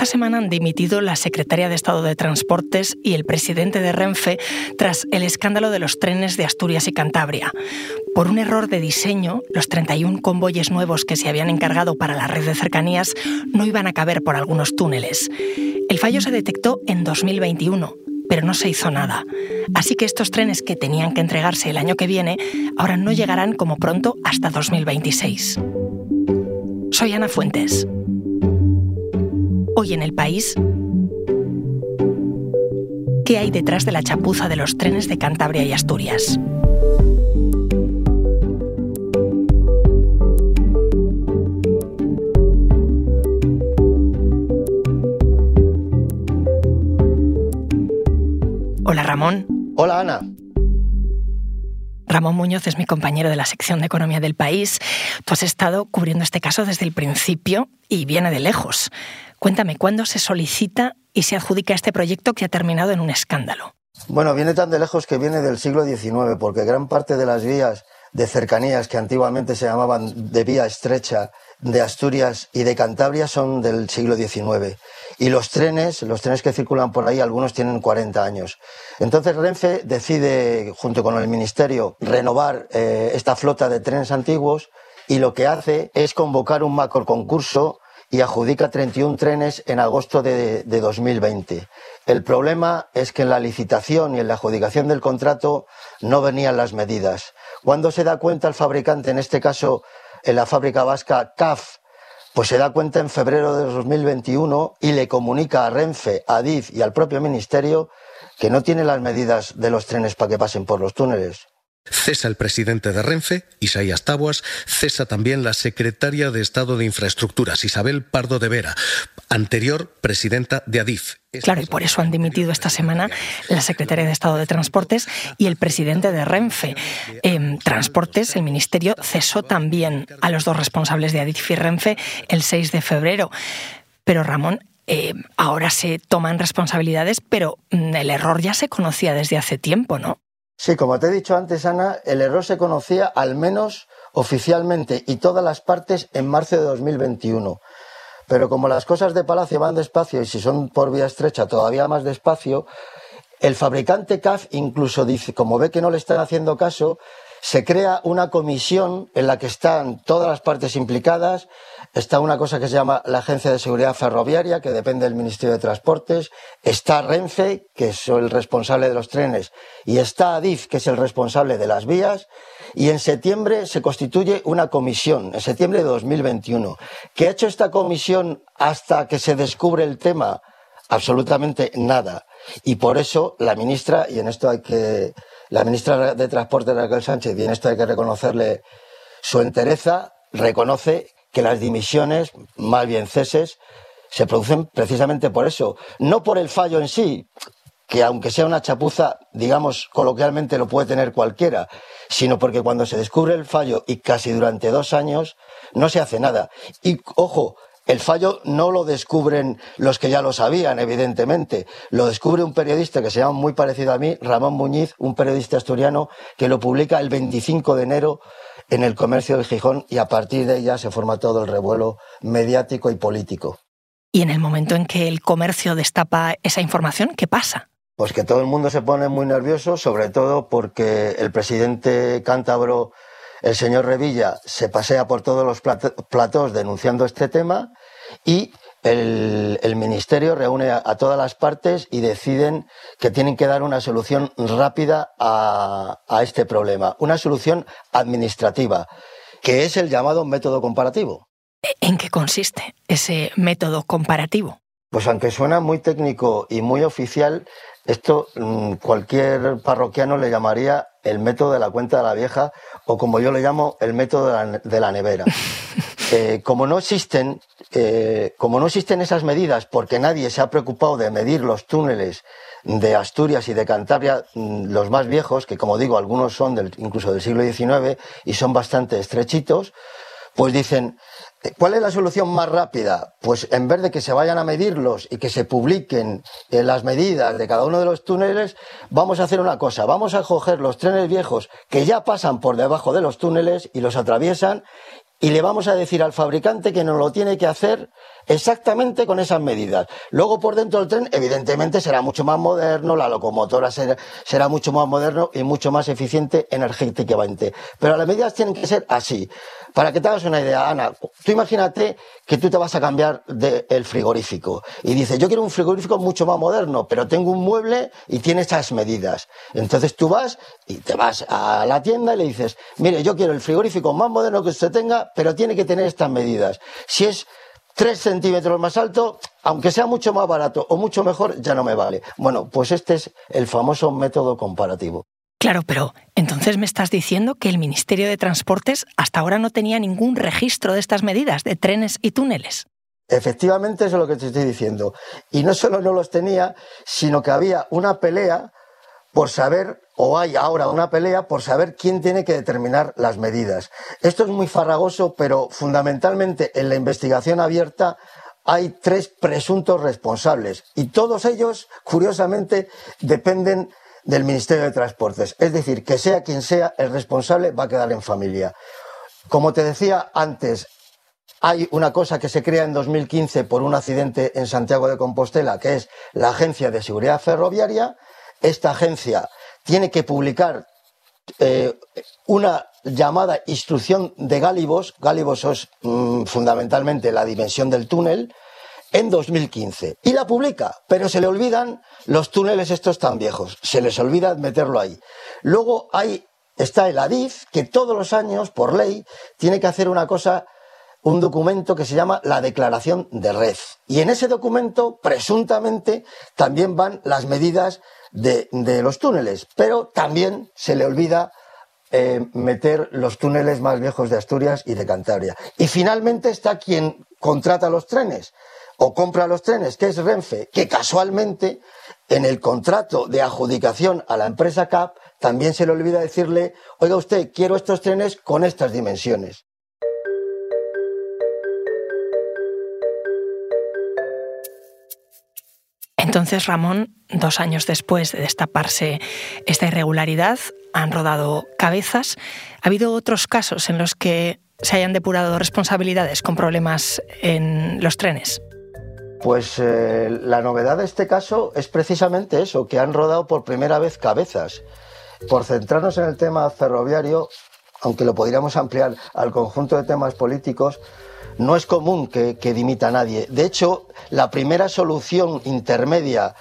Esta semana han dimitido la secretaria de Estado de Transportes y el presidente de Renfe tras el escándalo de los trenes de Asturias y Cantabria. Por un error de diseño, los 31 convoyes nuevos que se habían encargado para la red de cercanías no iban a caber por algunos túneles. El fallo se detectó en 2021, pero no se hizo nada. Así que estos trenes que tenían que entregarse el año que viene ahora no llegarán como pronto hasta 2026. Soy Ana Fuentes. Hoy en el país, ¿qué hay detrás de la chapuza de los trenes de Cantabria y Asturias? Hola Ramón. Hola Ana. Ramón Muñoz es mi compañero de la sección de Economía del País. Tú has estado cubriendo este caso desde el principio y viene de lejos. Cuéntame, ¿cuándo se solicita y se adjudica este proyecto que ha terminado en un escándalo? Bueno, viene tan de lejos que viene del siglo XIX, porque gran parte de las vías de cercanías que antiguamente se llamaban de vía estrecha de Asturias y de Cantabria son del siglo XIX. Y los trenes, los trenes que circulan por ahí, algunos tienen 40 años. Entonces Renfe decide, junto con el Ministerio, renovar eh, esta flota de trenes antiguos y lo que hace es convocar un macro concurso y adjudica 31 trenes en agosto de, de 2020. El problema es que en la licitación y en la adjudicación del contrato no venían las medidas. Cuando se da cuenta el fabricante, en este caso en la fábrica vasca CAF, pues se da cuenta en febrero de 2021 y le comunica a Renfe, a DIF y al propio Ministerio que no tiene las medidas de los trenes para que pasen por los túneles. Cesa el presidente de Renfe, Isaías Tabuas, cesa también la secretaria de Estado de Infraestructuras, Isabel Pardo de Vera, anterior presidenta de Adif. Claro, y por eso han dimitido esta semana la secretaria de Estado de Transportes y el presidente de Renfe. Eh, Transportes, el ministerio, cesó también a los dos responsables de Adif y Renfe el 6 de febrero. Pero Ramón, eh, ahora se toman responsabilidades, pero mm, el error ya se conocía desde hace tiempo, ¿no? Sí, como te he dicho antes, Ana, el error se conocía al menos oficialmente y todas las partes en marzo de 2021. Pero como las cosas de Palacio van despacio y si son por vía estrecha todavía más despacio, el fabricante CAF incluso dice, como ve que no le están haciendo caso, se crea una comisión en la que están todas las partes implicadas. Está una cosa que se llama la Agencia de Seguridad Ferroviaria, que depende del Ministerio de Transportes. Está Renfe, que es el responsable de los trenes. Y está Adif, que es el responsable de las vías. Y en septiembre se constituye una comisión, en septiembre de 2021. ¿Qué ha hecho esta comisión hasta que se descubre el tema? Absolutamente nada. Y por eso la ministra, y en esto hay que la ministra de Transporte, Raquel Sánchez, y en esto hay que reconocerle su entereza, reconoce que las dimisiones, más bien ceses, se producen precisamente por eso. No por el fallo en sí, que aunque sea una chapuza, digamos, coloquialmente lo puede tener cualquiera, sino porque cuando se descubre el fallo y casi durante dos años no se hace nada. Y ojo, el fallo no lo descubren los que ya lo sabían, evidentemente. Lo descubre un periodista que se llama muy parecido a mí, Ramón Muñiz, un periodista asturiano que lo publica el 25 de enero en el comercio de Gijón y a partir de ella se forma todo el revuelo mediático y político. Y en el momento en que el comercio destapa esa información, ¿qué pasa? Pues que todo el mundo se pone muy nervioso, sobre todo porque el presidente cántabro el señor Revilla se pasea por todos los platós denunciando este tema y el, ministerio reúne a, todas las partes y deciden que tienen que dar una solución rápida a, a este problema, una solución administrativa, que es el llamado método comparativo. ¿En qué consiste ese método comparativo? Pues aunque suena muy técnico y muy oficial, esto mm, cualquier parroquiano le llamaría el método de la cuenta de la vieja o como yo le llamo el método de la, nevera. Eh, como no existen, eh, como no existen esas medidas, porque nadie se ha preocupado de medir los túneles de Asturias y de Cantabria, mm, los más viejos, que como digo, algunos son del, incluso del siglo XIX y son bastante estrechitos, pues dicen, ¿Cuál es la solución más rápida? Pues en vez de que se vayan a medirlos y que se publiquen eh, las medidas de cada uno de los túneles, vamos a hacer una cosa. Vamos a coger los trenes viejos que ya pasan por debajo de los túneles y los atraviesan y le vamos a decir al fabricante que nos lo tiene que hacer exactamente con esas medidas. Luego por dentro del tren, evidentemente, será mucho más moderno, la locomotora será, mucho más moderno y mucho más eficiente energéticamente. Pero las medidas tienen que ser así. Para que te hagas una idea, Ana, tú imagínate que tú te vas a cambiar del frigorífico y dices, yo quiero un frigorífico mucho más moderno, pero tengo un mueble y tiene esas medidas. Entonces tú vas y te vas a la tienda y le dices, mire, yo quiero el frigorífico más moderno que usted tenga, pero tiene que tener estas medidas. Si es tres centímetros más alto, aunque sea mucho más barato o mucho mejor, ya no me vale. Bueno, pues este es el famoso método comparativo. Claro, pero entonces me estás diciendo que el Ministerio de Transportes hasta ahora no tenía ningún registro de estas medidas de trenes y túneles. Efectivamente, eso es lo que te estoy diciendo. Y no solo no los tenía, sino que había una pelea por saber, o hay ahora una pelea por saber quién tiene que determinar las medidas. Esto es muy farragoso, pero fundamentalmente en la investigación abierta hay tres presuntos responsables y todos ellos, curiosamente, dependen del Ministerio de Transportes. Es decir, que sea quien sea el responsable, va a quedar en familia. Como te decía antes, hay una cosa que se crea en 2015 por un accidente en Santiago de Compostela, que es la Agencia de Seguridad Ferroviaria. Esta agencia tiene que publicar eh, una llamada instrucción de Gálibos. Gálibos es mm, fundamentalmente la dimensión del túnel en 2015 y la publica, pero se le olvidan los túneles estos tan viejos, se les olvida meterlo ahí. Luego hay, está el ADIF, que todos los años, por ley, tiene que hacer una cosa, un documento que se llama la Declaración de Red. Y en ese documento, presuntamente, también van las medidas de, los túneles, pero también se le olvida eh, meter los túneles más viejos de Asturias y de Cantabria. Y finalmente está quien contrata los trenes, o compra los trenes, que es Renfe, que casualmente en el contrato de adjudicación a la empresa CAP también se le olvida decirle, oiga usted, quiero estos trenes con estas dimensiones. Entonces, Ramón, dos años después de destaparse esta irregularidad, han rodado cabezas. ¿Ha habido otros casos en los que se hayan depurado responsabilidades con problemas en los trenes? Pues eh, la novedad de este caso es precisamente eso, que han rodado por primera vez cabezas. Por centrarnos en el tema ferroviario, aunque lo podríamos ampliar al conjunto de temas políticos, no es común que, dimita nadie. De hecho, la primera solución intermedia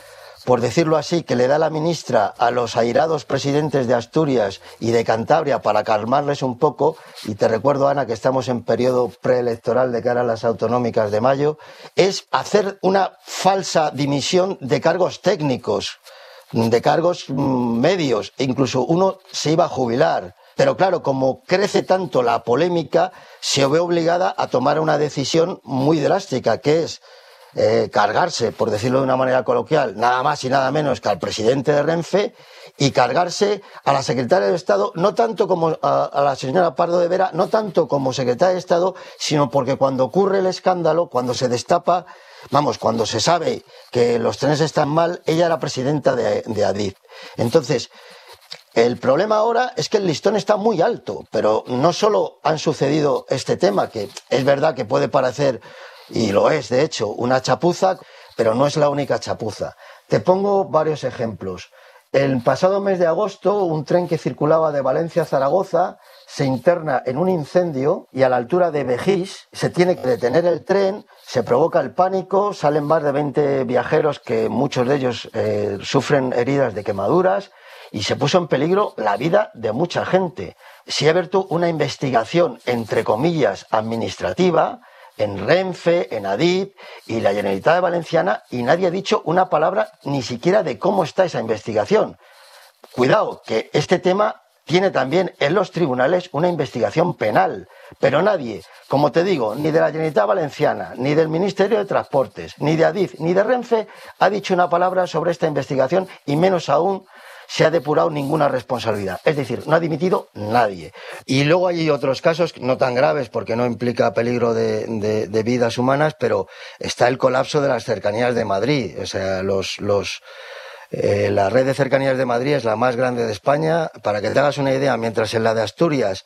por decirlo así, que le da la ministra a los airados presidentes de Asturias y de Cantabria para calmarles un poco, y te recuerdo, Ana, que estamos en periodo preelectoral de cara a las autonómicas de mayo, es hacer una falsa dimisión de cargos técnicos, de cargos mm, medios, incluso uno se iba a jubilar. Pero claro, como crece tanto la polémica, se ve obligada a tomar una decisión muy drástica, que es eh, cargarse, por decirlo de una manera coloquial, nada más y nada menos que al presidente de Renfe y cargarse a la secretaria de Estado, no tanto como a, la señora Pardo de Vera, no tanto como secretaria de Estado, sino porque cuando ocurre el escándalo, cuando se destapa, vamos, cuando se sabe que los trenes están mal, ella era presidenta de, de Adif. Entonces, el problema ahora es que el listón está muy alto, pero no solo han sucedido este tema, que es verdad que puede parecer y lo es, de hecho, una chapuza, pero no es la única chapuza. Te pongo varios ejemplos. El pasado mes de agosto, un tren que circulaba de Valencia a Zaragoza se interna en un incendio y a la altura de Bejís se tiene que detener el tren, se provoca el pánico, salen más de 20 viajeros que muchos de ellos eh, sufren heridas de quemaduras y se puso en peligro la vida de mucha gente. Se ha abierto una investigación, entre comillas, administrativa, en Renfe, en Adib y la Generalitat Valenciana y nadie ha dicho una palabra ni siquiera de cómo está esa investigación. Cuidado, que este tema tiene también en los tribunales una investigación penal, pero nadie, como te digo, ni de la Generalitat Valenciana, ni del Ministerio de Transportes, ni de Adif, ni de Renfe ha dicho una palabra sobre esta investigación y menos aún se ha depurado ninguna responsabilidad. Es decir, no ha dimitido nadie. Y luego hay otros casos no tan graves porque no implica peligro de, vidas humanas, pero está el colapso de las cercanías de Madrid. O sea, los, los, eh, la red de cercanías de Madrid es la más grande de España. Para que te hagas una idea, mientras en la de Asturias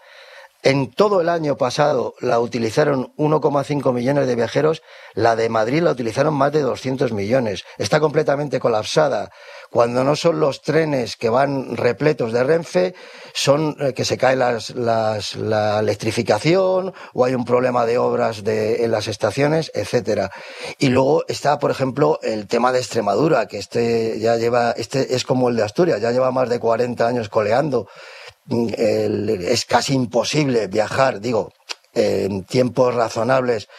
En todo el año pasado la utilizaron 1,5 millones de viajeros, la de Madrid la utilizaron más de 200 millones. Está completamente colapsada. Cuando no son los trenes que van repletos de Renfe, son eh, que se cae la electrificación o hay un problema de obras en las estaciones, etcétera. Y luego está, por ejemplo, el tema de Extremadura, que este ya lleva, este es como el de Asturias, ya lleva más de 40 años coleando. Mm, es casi imposible viajar, digo, en tiempos razonables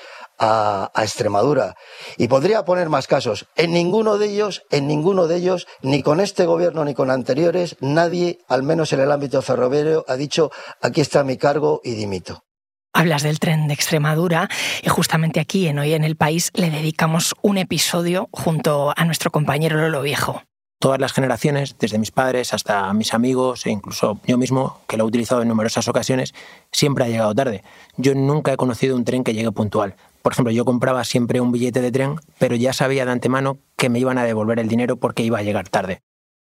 a, Extremadura. Y podría poner más casos. En ninguno de ellos, en ninguno de ellos, ni con este gobierno ni con anteriores, nadie, al menos en el ámbito ferroviario, ha dicho aquí está mi cargo y dimito. Hablas del tren de Extremadura y justamente aquí en Hoy en el País le dedicamos un episodio junto a nuestro compañero Lolo Viejo. Todas las generaciones, desde mis padres hasta mis amigos e incluso yo mismo, que lo he utilizado en numerosas ocasiones, siempre ha llegado tarde. Yo nunca he conocido un tren que llegue puntual. Por ejemplo, yo compraba siempre un billete de tren, pero ya sabía de antemano que me iban a devolver el dinero porque iba a llegar tarde.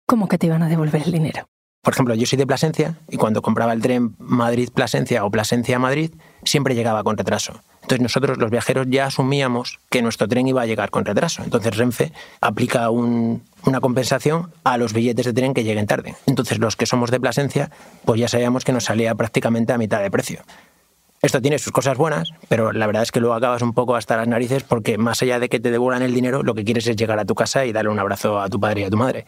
¿Cómo que te iban a devolver el dinero? Por ejemplo, yo soy de Plasencia y cuando compraba el tren Madrid-Plasencia o Plasencia-Madrid, siempre llegaba con retraso. Entonces nosotros los viajeros ya asumíamos que nuestro tren iba a llegar con retraso. Entonces Renfe aplica una compensación a los billetes de tren que lleguen tarde. Entonces los que somos de Plasencia, pues ya sabíamos que nos salía prácticamente a mitad de precio. Esto tiene sus cosas buenas, pero la verdad es que luego acabas un poco hasta las narices porque más allá de que te devuelvan el dinero, lo que quieres es llegar a tu casa y darle un abrazo a tu padre y a tu madre.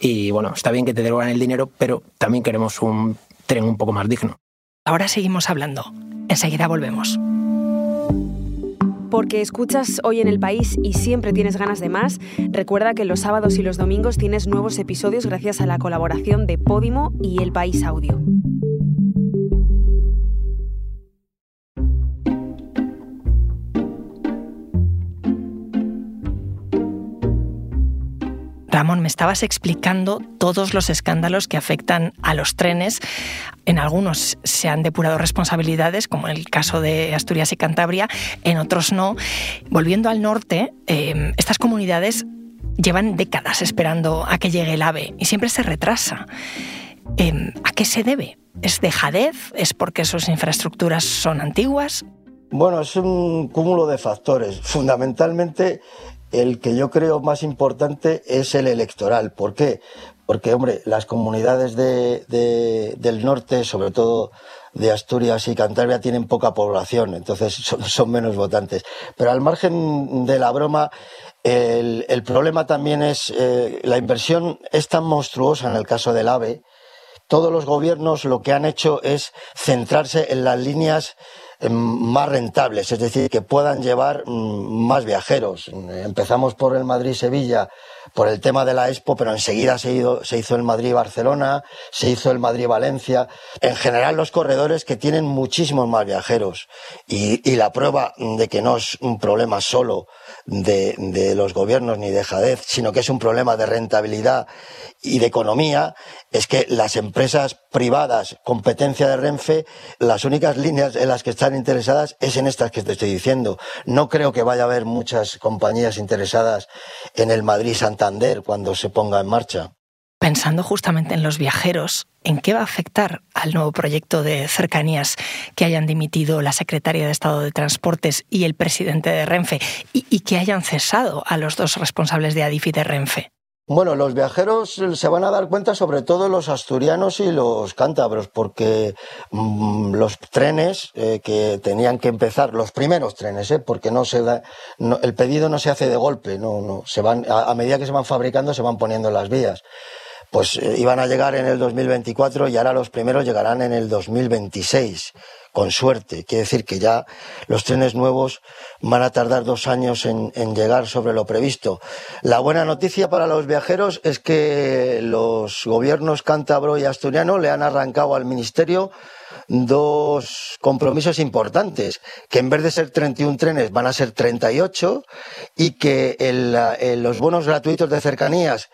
Y bueno, está bien que te devuelvan el dinero, pero también queremos un tren un poco más digno. Ahora seguimos hablando. Enseguida volvemos. Porque escuchas hoy en el país y siempre tienes ganas de más, recuerda que los sábados y los domingos tienes nuevos episodios gracias a la colaboración de Podimo y El País Audio. Estabas explicando todos los escándalos que afectan a los trenes. En algunos se han depurado responsabilidades, como en el caso de Asturias y Cantabria, en otros no. Volviendo al norte, eh, estas comunidades llevan décadas esperando a que llegue el AVE y siempre se retrasa. Em, ¿A qué se debe? ¿Es dejadez? ¿Es porque sus infraestructuras son antiguas? Bueno, es un cúmulo de factores. Fundamentalmente el que yo creo más importante es el electoral. ¿Por qué? Porque, hombre, las comunidades del norte, sobre todo de Asturias y Cantabria, tienen poca población, entonces son, menos votantes. Pero al margen de la broma, el, problema también es eh, la inversión es tan monstruosa en el caso del AVE. Todos los gobiernos lo que han hecho es centrarse en las líneas más rentables, es decir, que puedan llevar mm, más viajeros. Empezamos por el Madrid-Sevilla por el tema de la Expo, pero enseguida se, hizo el Madrid-Barcelona, se hizo el Madrid-Valencia. En general los corredores que tienen muchísimos más viajeros y, la prueba de que no es un problema solo de, de los gobiernos ni de jadez, sino que es un problema de rentabilidad y de economía, es que las empresas privadas, competencia de Renfe, las únicas líneas en las que están interesadas es en estas que te estoy diciendo. No creo que vaya a haber muchas compañías interesadas en el Madrid-Santander cuando se ponga en marcha. Pensando justamente en los viajeros, ¿en qué va a afectar al nuevo proyecto de cercanías que hayan dimitido la secretaria de Estado de Transportes y el presidente de Renfe y, y que hayan cesado a los dos responsables de Adif y de Renfe? Bueno, los viajeros se van a dar cuenta, sobre todo los asturianos y los cántabros, porque mm, los trenes eh, que tenían que empezar, los primeros trenes, eh, porque no se da, el pedido no se hace de golpe, no, no, se van a, medida que se van fabricando se van poniendo en las vías. Pues eh, iban a llegar en el 2024 y ahora los primeros llegarán en el 2026 con suerte. Quiere decir que ya los trenes nuevos van a tardar dos años en, llegar sobre lo previsto. La buena noticia para los viajeros es que los gobiernos cántabro y asturiano le han arrancado al Ministerio dos compromisos importantes, que en vez de ser 31 trenes van a ser 38 y que los bonos gratuitos de cercanías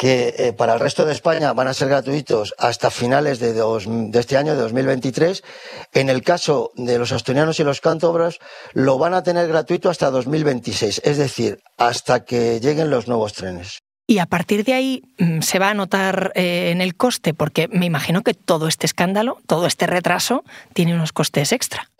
que eh, para el resto de España van a ser gratuitos hasta finales de, este año, de 2023. En el caso de los asturianos y los cántabros, lo van a tener gratuito hasta 2026, es decir, hasta que lleguen los nuevos trenes. Y a partir de ahí mm, se va a notar eh, en el coste, porque me imagino que todo este escándalo, todo este retraso, tiene unos costes extra.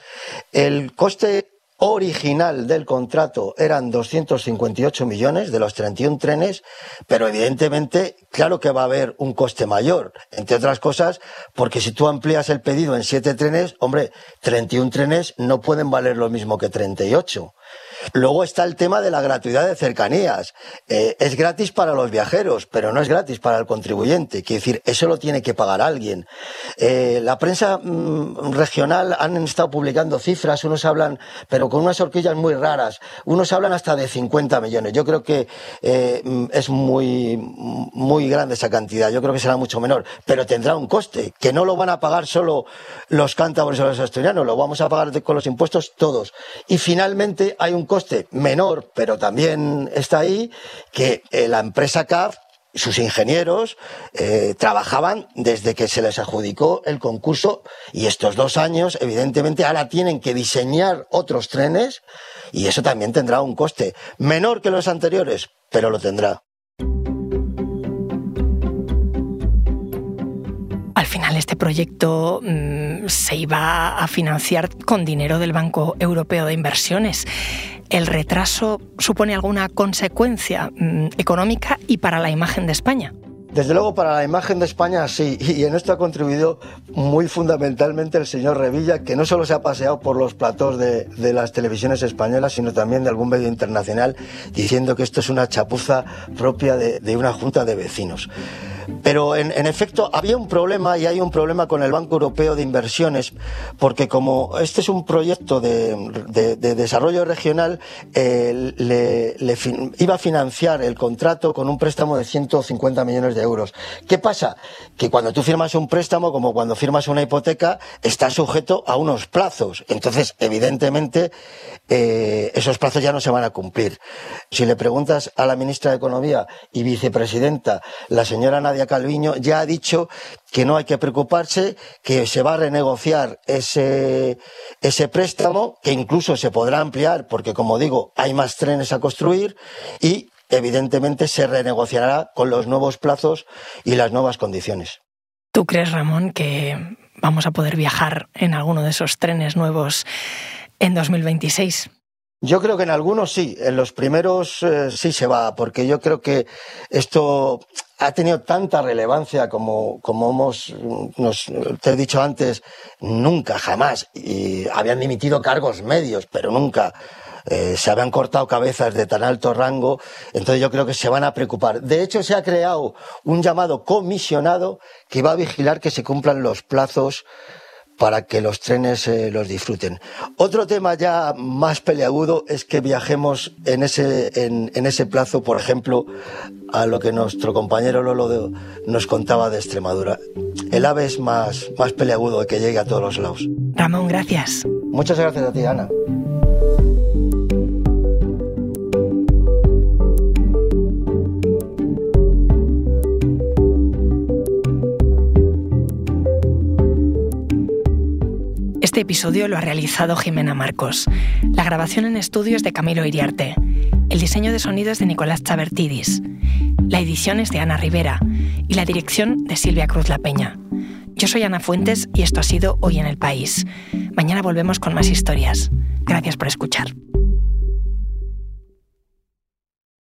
El coste original del contrato eran 258 millones de los 31 trenes, pero evidentemente, claro que va a haber un coste mayor, entre otras cosas, porque si tú amplías el pedido en 7 trenes, hombre, 31 trenes no pueden valer lo mismo que 38. Luego está el tema de la gratuidad de cercanías. Eh, es gratis para los viajeros, pero no es gratis para el contribuyente. Quiere decir, eso lo tiene que pagar alguien. Eh, la prensa mm, regional han estado publicando cifras, unos hablan, pero con unas horquillas muy raras, unos hablan hasta de 50 millones. Yo creo que eh, mm, es muy, muy grande esa cantidad, yo creo que será mucho menor, pero tendrá un coste, que no lo van a pagar solo los cántabros o los asturianos, lo vamos a pagar con los impuestos todos. Y finalmente hay un coste menor, pero también está ahí, que eh, la empresa CAF sus ingenieros eh, trabajaban desde que se les adjudicó el concurso y estos dos años, evidentemente, ahora tienen que diseñar otros trenes y eso también tendrá un coste menor que los anteriores, pero lo tendrá. Al final este proyecto mm, se iba a financiar con dinero del Banco Europeo de Inversiones. ¿El retraso supone alguna consecuencia mm, económica y para la imagen de España? Desde luego para la imagen de España sí, y en esto ha contribuido muy fundamentalmente el señor Revilla, que no solo se ha paseado por los platós de, las televisiones españolas, sino también de algún medio internacional, diciendo que esto es una chapuza propia de una junta de vecinos. Pero en, efecto había un problema y hay un problema con el Banco Europeo de Inversiones, porque como este es un proyecto de, desarrollo regional, eh, le, iba a financiar el contrato con un préstamo de 150 millones de euros. ¿Qué pasa? Que cuando tú firmas un préstamo, como cuando firmas una hipoteca, está sujeto a unos plazos. Entonces, evidentemente, eh, esos plazos ya no se van a cumplir. Si le preguntas a la ministra de Economía y vicepresidenta, la señora Nadia Calviño, ya ha dicho que no hay que preocuparse, que se va a renegociar ese, ese préstamo, que incluso se podrá ampliar, porque como digo, hay más trenes a construir y evidentemente se renegociará con los nuevos plazos y las nuevas condiciones. ¿Tú crees, Ramón, que vamos a poder viajar en alguno de esos trenes nuevos en 2026? Yo creo que en algunos sí, en los primeros eh, sí se va, porque yo creo que esto ha tenido tanta relevancia como, como hemos, nos, te he dicho antes, nunca, jamás. Y habían dimitido cargos medios, pero nunca. Eh, se habían cortado cabezas de tan alto rango, entonces yo creo que se van a preocupar. De hecho, se ha creado un llamado comisionado que va a vigilar que se cumplan los plazos para que los trenes eh, los disfruten. Otro tema ya más peleagudo es que viajemos en ese, en, ese plazo, por ejemplo, a lo que nuestro compañero Lolo nos contaba de Extremadura. El AVE es más, más peleagudo que llegue a todos los lados. Ramón, gracias. Muchas gracias a ti, Ana. Este episodio lo ha realizado Jimena Marcos. La grabación en estudio es de Camilo Iriarte. El diseño de sonido es de Nicolás Chabertidis. La edición es de Ana Rivera y la dirección de Silvia Cruz La Peña. Yo soy Ana Fuentes y esto ha sido Hoy en el País. Mañana volvemos con más historias. Gracias por escuchar.